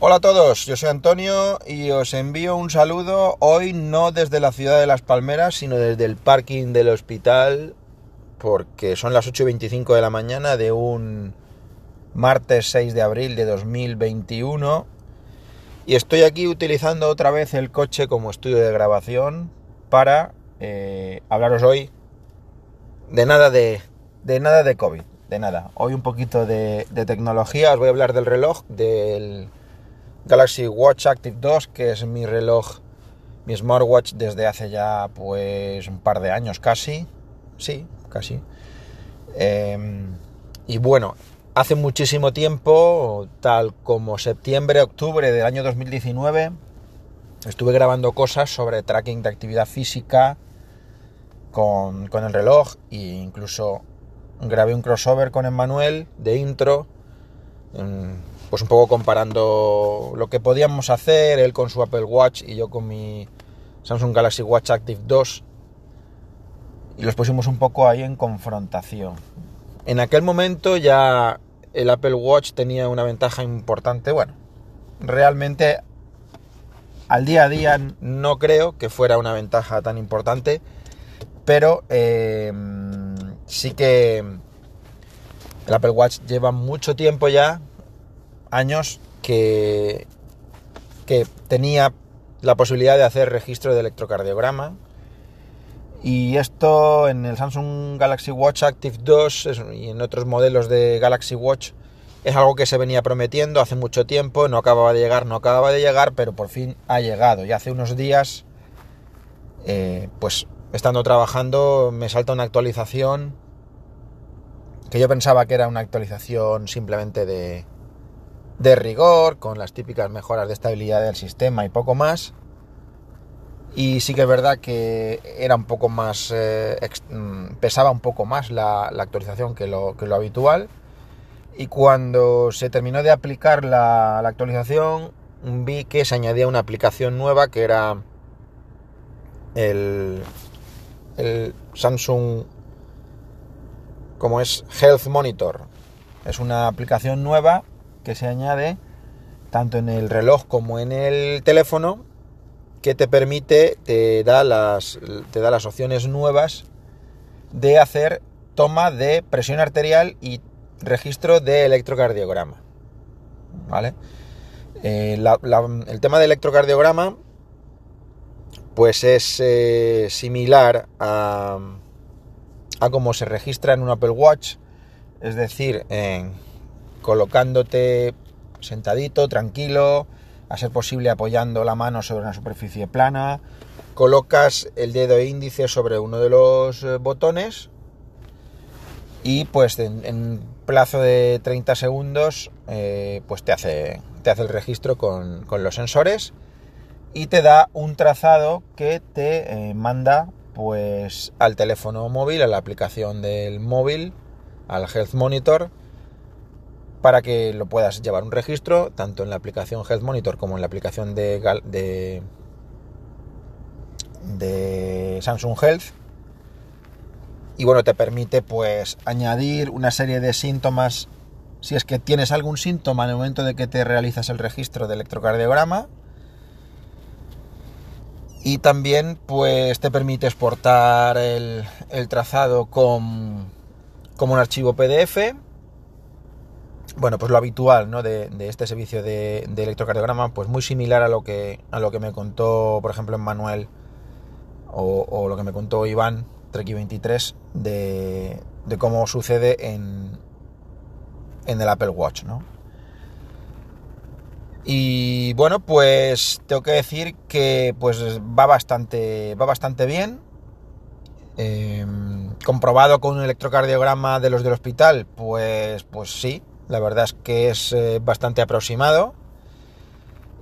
Hola a todos, yo soy Antonio y os envío un saludo hoy no desde la ciudad de Las Palmeras, sino desde el parking del hospital, porque son las 8.25 de la mañana de un martes 6 de abril de 2021 y estoy aquí utilizando otra vez el coche como estudio de grabación para eh, hablaros hoy de nada de, de nada de COVID, de nada. Hoy un poquito de, de tecnología, os voy a hablar del reloj, del Galaxy Watch Active 2, que es mi reloj, mi smartwatch desde hace ya pues un par de años casi, sí, casi. Eh, y bueno, hace muchísimo tiempo, tal como septiembre, octubre del año 2019, estuve grabando cosas sobre tracking de actividad física con, con el reloj e incluso grabé un crossover con Emmanuel de intro pues un poco comparando lo que podíamos hacer, él con su Apple Watch y yo con mi Samsung Galaxy Watch Active 2. Y los pusimos un poco ahí en confrontación. En aquel momento ya el Apple Watch tenía una ventaja importante. Bueno, realmente al día a día no creo que fuera una ventaja tan importante, pero eh, sí que el Apple Watch lleva mucho tiempo ya años que, que tenía la posibilidad de hacer registro de electrocardiograma. Y esto en el Samsung Galaxy Watch Active 2 y en otros modelos de Galaxy Watch es algo que se venía prometiendo hace mucho tiempo, no acababa de llegar, no acababa de llegar, pero por fin ha llegado. Y hace unos días, eh, pues estando trabajando, me salta una actualización que yo pensaba que era una actualización simplemente de, de rigor, con las típicas mejoras de estabilidad del sistema y poco más. Y sí que es verdad que era un poco más, eh, mm, pesaba un poco más la, actualización que lo, que lo, habitual. Y cuando se terminó de aplicar la, la, actualización, vi que se añadía una aplicación nueva que era el, el Samsung, como es Health Monitor. Es una aplicación nueva que se añade tanto en el reloj como en el teléfono que te permite, te da las, te da las opciones nuevas de hacer toma de presión arterial y registro de electrocardiograma. ¿Vale? Eh, el tema de electrocardiograma pues es eh, similar a, a cómo se registra en un Apple Watch, es decir, en colocándote sentadito, tranquilo, a ser posible apoyando la mano sobre una superficie plana, colocas el dedo índice sobre uno de los eh, botones y pues en, plazo de 30 segundos eh, pues te hace, te hace el registro con, los sensores y te da un trazado que te eh, manda pues al teléfono móvil, a la aplicación del móvil, al Health Monitor para que lo puedas llevar un registro tanto en la aplicación Health Monitor como en la aplicación de, Samsung Health. Y bueno te permite pues añadir una serie de síntomas. Si es que tienes algún síntoma en el momento de que te realizas el registro de electrocardiograma. Y también pues te permite exportar el, el trazado con, como un archivo PDF bueno, pues lo habitual ¿no? de, este servicio de, electrocardiograma, pues muy similar a lo que, a lo que me contó, por ejemplo, Manuel o, lo que me contó Iván, Treki23, de, de cómo sucede en, en el Apple Watch, ¿no? Y bueno, pues tengo que decir que pues va bastante, va bastante bien. Em, comprobado con un electrocardiograma de los del hospital, pues, pues sí, la verdad es que es eh, bastante aproximado.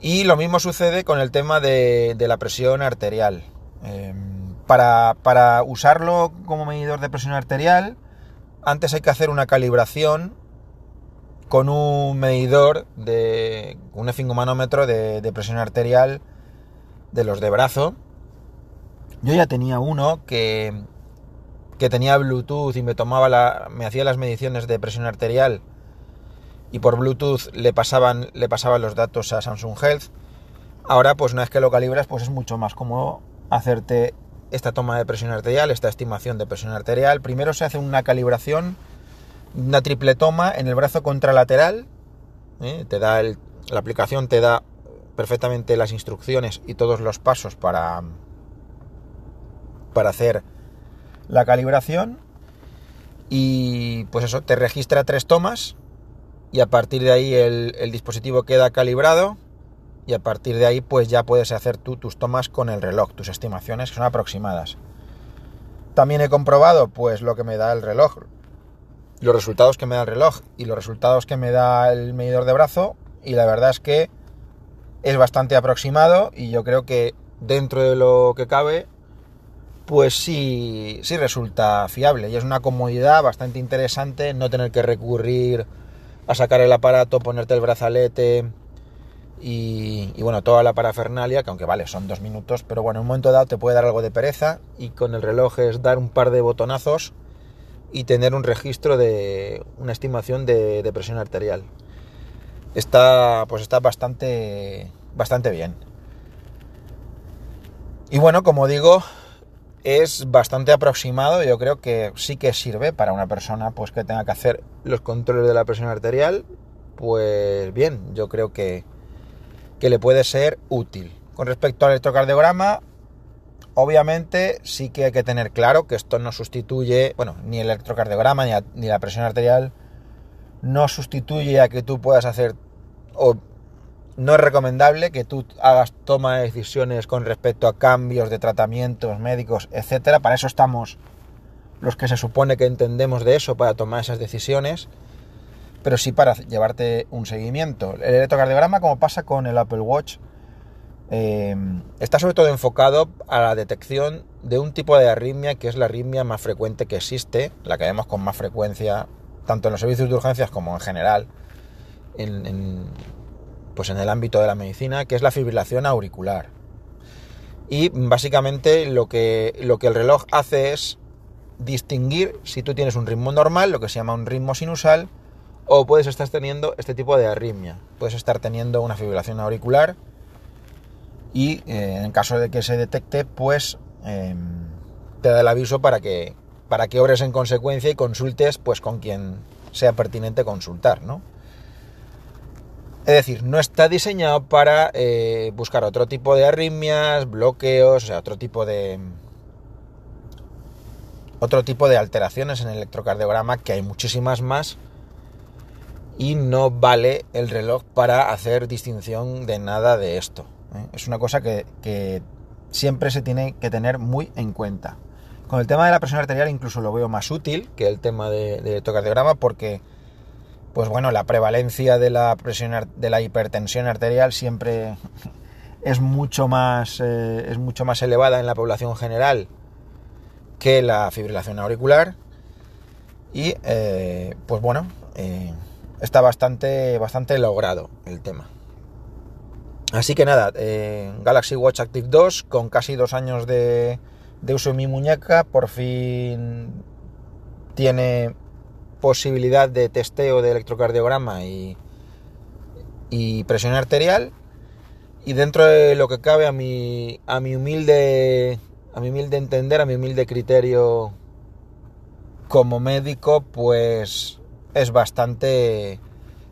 Y lo mismo sucede con el tema de, la presión arterial. Em, para, usarlo como medidor de presión arterial, antes hay que hacer una calibración con un medidor de un efingomanómetro de, de presión arterial de los de brazo. Yo ya tenía uno que, que tenía Bluetooth y me tomaba la, me hacía las mediciones de presión arterial y por Bluetooth le pasaban, le pasaban los datos a Samsung Health. Ahora, pues una vez que lo calibras, pues es mucho más cómodo hacerte esta toma de presión arterial, esta estimación de presión arterial. Primero se hace una calibración, una triple toma en el brazo contralateral. ¿eh? Te da la aplicación te da perfectamente las instrucciones y todos los pasos para, para hacer la calibración. Y pues eso, te registra tres tomas y a partir de ahí el, dispositivo queda calibrado y a partir de ahí pues ya puedes hacer tú tus tomas con el reloj, tus estimaciones que son aproximadas. También he comprobado pues lo que me da el reloj, los resultados que me da el reloj y los resultados que me da el medidor de brazo y la verdad es que es bastante aproximado y yo creo que dentro de lo que cabe pues sí, sí resulta fiable y es una comodidad bastante interesante no tener que recurrir a sacar el aparato, ponerte el brazalete y, bueno, toda la parafernalia, que aunque vale, son dos minutos, pero bueno, en un momento dado te puede dar algo de pereza y con el reloj es dar un par de botonazos y tener un registro de una estimación de, de presión arterial. Está, pues está bastante, bastante bien. Y bueno, como digo, es bastante aproximado, yo creo que sí que sirve para una persona pues que tenga que hacer los controles de la presión arterial, pues bien, yo creo que, que le puede ser útil. Con respecto al electrocardiograma, obviamente sí que hay que tener claro que esto no sustituye, bueno, ni el electrocardiograma ni, ni la presión arterial no sustituye a que tú puedas hacer no es recomendable que tú hagas toma de decisiones con respecto a cambios de tratamientos médicos, etcétera. Para eso estamos los que se supone que entendemos de eso para tomar esas decisiones, pero sí para llevarte un seguimiento. El electrocardiograma, como pasa con el Apple Watch, eh, está sobre todo enfocado a la detección de un tipo de arritmia que es la arritmia más frecuente que existe, la que vemos con más frecuencia tanto en los servicios de urgencias como en general en, pues en el ámbito de la medicina, que es la fibrilación auricular. Y básicamente lo que, lo que el reloj hace es distinguir si tú tienes un ritmo normal, lo que se llama un ritmo sinusal, o puedes estar teniendo este tipo de arritmia. Puedes estar teniendo una fibrilación auricular y eh, en caso de que se detecte, pues em, te da el aviso para que, para que obres en consecuencia y consultes pues con quien sea pertinente consultar, ¿no? Es decir, no está diseñado para eh, buscar otro tipo de arritmias, bloqueos, o sea, otro tipo de. Otro tipo de alteraciones en el electrocardiograma, que hay muchísimas más. Y no vale el reloj para hacer distinción de nada de esto. ¿eh? Es una cosa que, siempre se tiene que tener muy en cuenta. Con el tema de la presión arterial incluso lo veo más útil que el tema de, de electrocardiograma porque pues bueno, la prevalencia de la presión de la hipertensión arterial siempre es mucho más eh, es mucho más elevada en la población general que la fibrilación auricular y eh, pues bueno eh, está bastante bastante logrado el tema. Así que nada Galaxy Watch Active 2 con casi dos años de, de uso en mi muñeca por fin tiene posibilidad de testeo de electrocardiograma y, y presión arterial. Y dentro de lo que cabe a mi, a mi humilde a mi humilde entender, a mi humilde criterio como médico, pues es bastante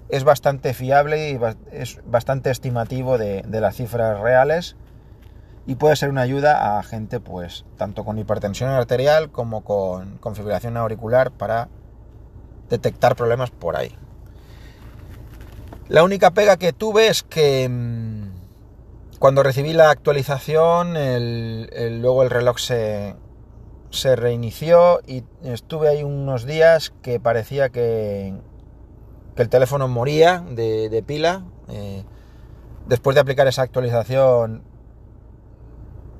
es bastante fiable y es bastante estimativo de, de, las cifras reales y puede ser una ayuda a gente pues tanto con hipertensión arterial como con, con fibrilación auricular para detectar problemas por ahí. La única pega que tuve es que mm, cuando recibí la actualización, luego el reloj se, reinició y estuve ahí unos días que parecía que, que el teléfono moría de, pila. Eh, después de aplicar esa actualización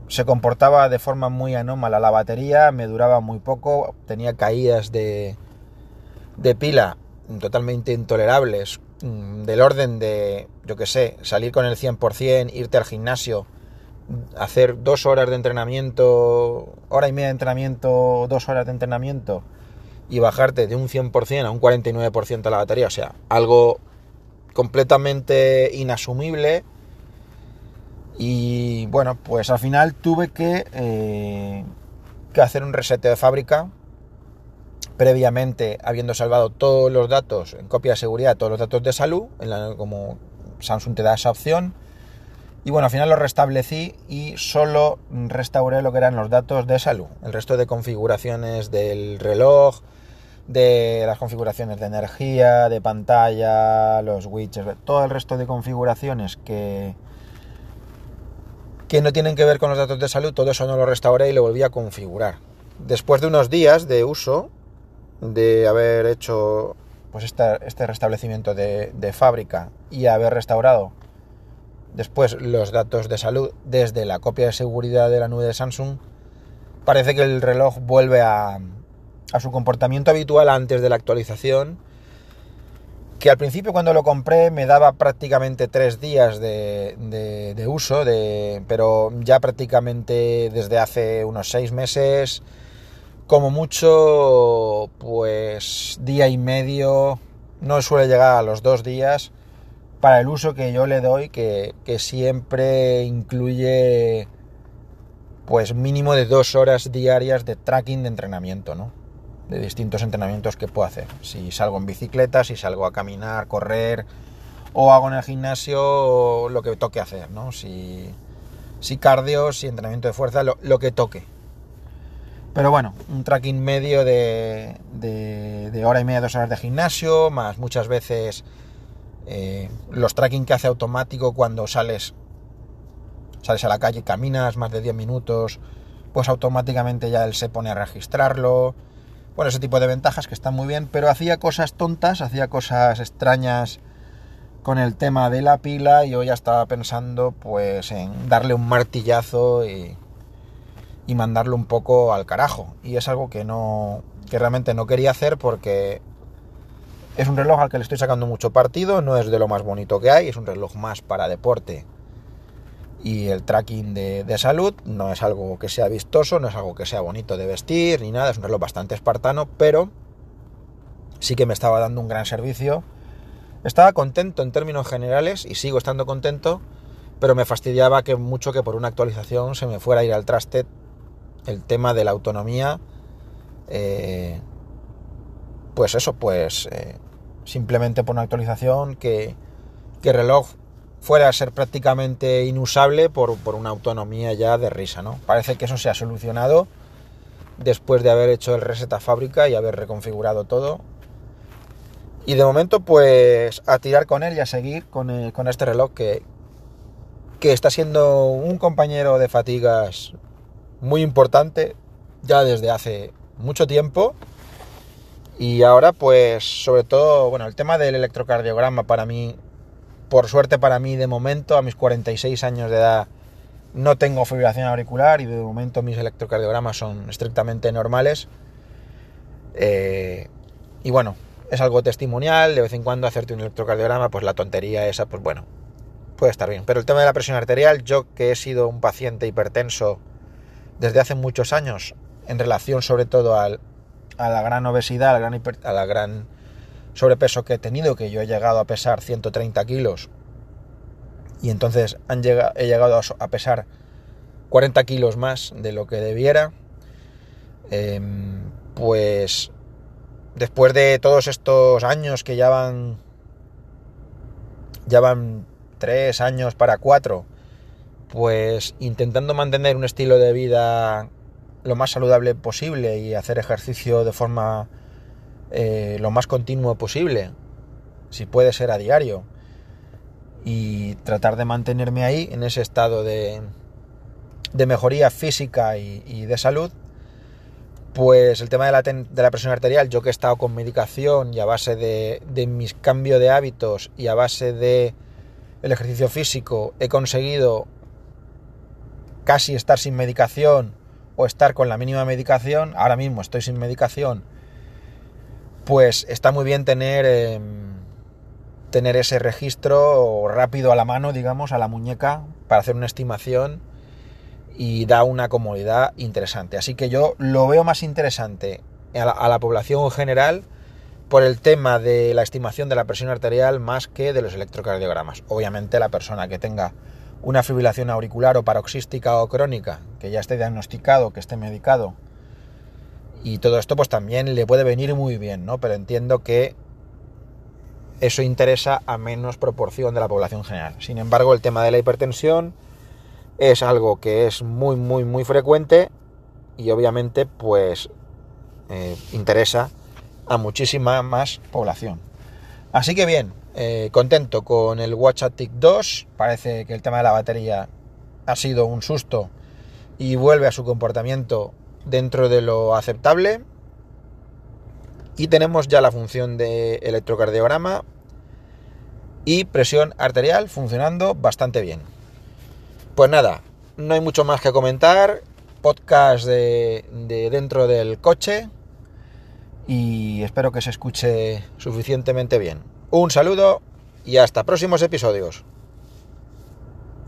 se comportaba de forma muy anómala la batería, me duraba muy poco, tenía caídas de, de pila totalmente intolerables, mm, del orden de, yo que sé, salir con el 100%, irte al gimnasio, hacer dos horas de entrenamiento, hora y media de entrenamiento, dos horas de entrenamiento y bajarte de un 100% a un 49% de la batería, o sea, algo completamente inasumible. Y bueno, pues al final tuve que, eh, que hacer un reset de fábrica. Previamente, habiendo salvado todos los datos en copia de seguridad, todos los datos de salud, en como Samsung te da esa opción. Y bueno, al final lo restablecí y solo restauré lo que eran los datos de salud. El resto de configuraciones del reloj, de las configuraciones de energía, de pantalla, los widgets, todo el resto de configuraciones que, que no tienen que ver con los datos de salud, todo eso no lo restauré y lo volví a configurar. Después de unos días de uso, de haber hecho pues este, restablecimiento de, de fábrica y haber restaurado después los datos de salud desde la copia de seguridad de la nube de Samsung, parece que el reloj vuelve a, su comportamiento habitual antes de la actualización, que al principio cuando lo compré me daba prácticamente tres días de, uso, de, pero ya prácticamente desde hace unos seis meses, como mucho, pues día y medio, no suele llegar a los dos días para el uso que yo le doy, que, que siempre incluye pues mínimo de dos horas diarias de tracking de entrenamiento, ¿no? de distintos entrenamientos que puedo hacer. Si salgo en bicicleta, si salgo a caminar, correr o hago en el gimnasio lo que toque hacer, ¿no? Si, si cardio, si entrenamiento de fuerza, lo, que toque. Pero bueno, un tracking medio de, de, hora y media, dos horas de gimnasio, más muchas veces eh, los tracking que hace automático cuando sales, sales a la calle, caminas más de 10 minutos, pues automáticamente ya él se pone a registrarlo. Bueno, ese tipo de ventajas que están muy bien, pero hacía cosas tontas, hacía cosas extrañas con el tema de la pila y yo ya estaba pensando pues en darle un martillazo y, y mandarlo un poco al carajo. Y es algo que no que realmente no quería hacer porque es un reloj al que le estoy sacando mucho partido, no es de lo más bonito que hay, es un reloj más para deporte y el tracking de, salud no es algo que sea vistoso, no es algo que sea bonito de vestir ni nada, es un reloj bastante espartano, pero sí que me estaba dando un gran servicio. Estaba contento en términos generales y sigo estando contento, pero me fastidiaba que mucho que por una actualización se me fuera a ir al traste el tema de la autonomía. Eh, pues eso, pues eh, simplemente por una actualización que, que el reloj fuera a ser prácticamente inusable por, una autonomía ya de risa, ¿no? Parece que eso se ha solucionado después de haber hecho el reset a fábrica y haber reconfigurado todo. Y de momento, pues a tirar con él y a seguir con, eh, este reloj que, que está siendo un compañero de fatigas muy importante ya desde hace mucho tiempo. Y ahora, pues, sobre todo, bueno, el tema del electrocardiograma para mí por suerte para mí, de momento, a mis 46 años de edad, no tengo fibrilación auricular y de momento mis electrocardiogramas son estrictamente normales. Eh, y bueno, es algo testimonial, de vez en cuando hacerte un electrocardiograma, pues la tontería esa, pues bueno, puede estar bien. Pero el tema de la presión arterial, yo que he sido un paciente hipertenso desde hace muchos años, en relación sobre todo al, a la gran obesidad, a la gran, a la gran sobrepeso que he tenido, que yo he llegado a pesar 130 kilos y entonces han he llegado a pesar 40 kilos más de lo que debiera, em, pues después de todos estos años que ya van, ya van 3 años para 4, pues intentando mantener un estilo de vida lo más saludable posible y hacer ejercicio de forma eh, lo más continuo posible, si puede ser a diario, y tratar de mantenerme ahí en ese estado de, de mejoría física y, de salud, pues el tema de la, de la, presión arterial, yo que he estado con medicación y a base de, de mis cambios de hábitos y a base de el ejercicio físico, he conseguido casi estar sin medicación o estar con la mínima medicación. Ahora mismo estoy sin medicación pues está muy bien tener, em, tener ese registro rápido a la mano, digamos, a la muñeca, para hacer una estimación y da una comodidad interesante. Así que yo lo veo más interesante a la, población en general por el tema de la estimación de la presión arterial más que de los electrocardiogramas. Obviamente la persona que tenga una fibrilación auricular o paroxística o crónica, que ya esté diagnosticado, que esté medicado, y todo esto pues también le puede venir muy bien, ¿no? Pero entiendo que eso interesa a menos proporción de la población general. Sin embargo, el tema de la hipertensión es algo que es muy, muy, muy frecuente y obviamente pues eh, interesa a muchísima más población. Así que bien, eh, contento con el WatchAtic 2. Parece que el tema de la batería ha sido un susto y vuelve a su comportamiento dentro de lo aceptable. Y tenemos ya la función de electrocardiograma y presión arterial funcionando bastante bien. Pues nada, no hay mucho más que comentar. Podcast de dentro del coche y espero que se escuche suficientemente bien. Un saludo y hasta próximos episodios.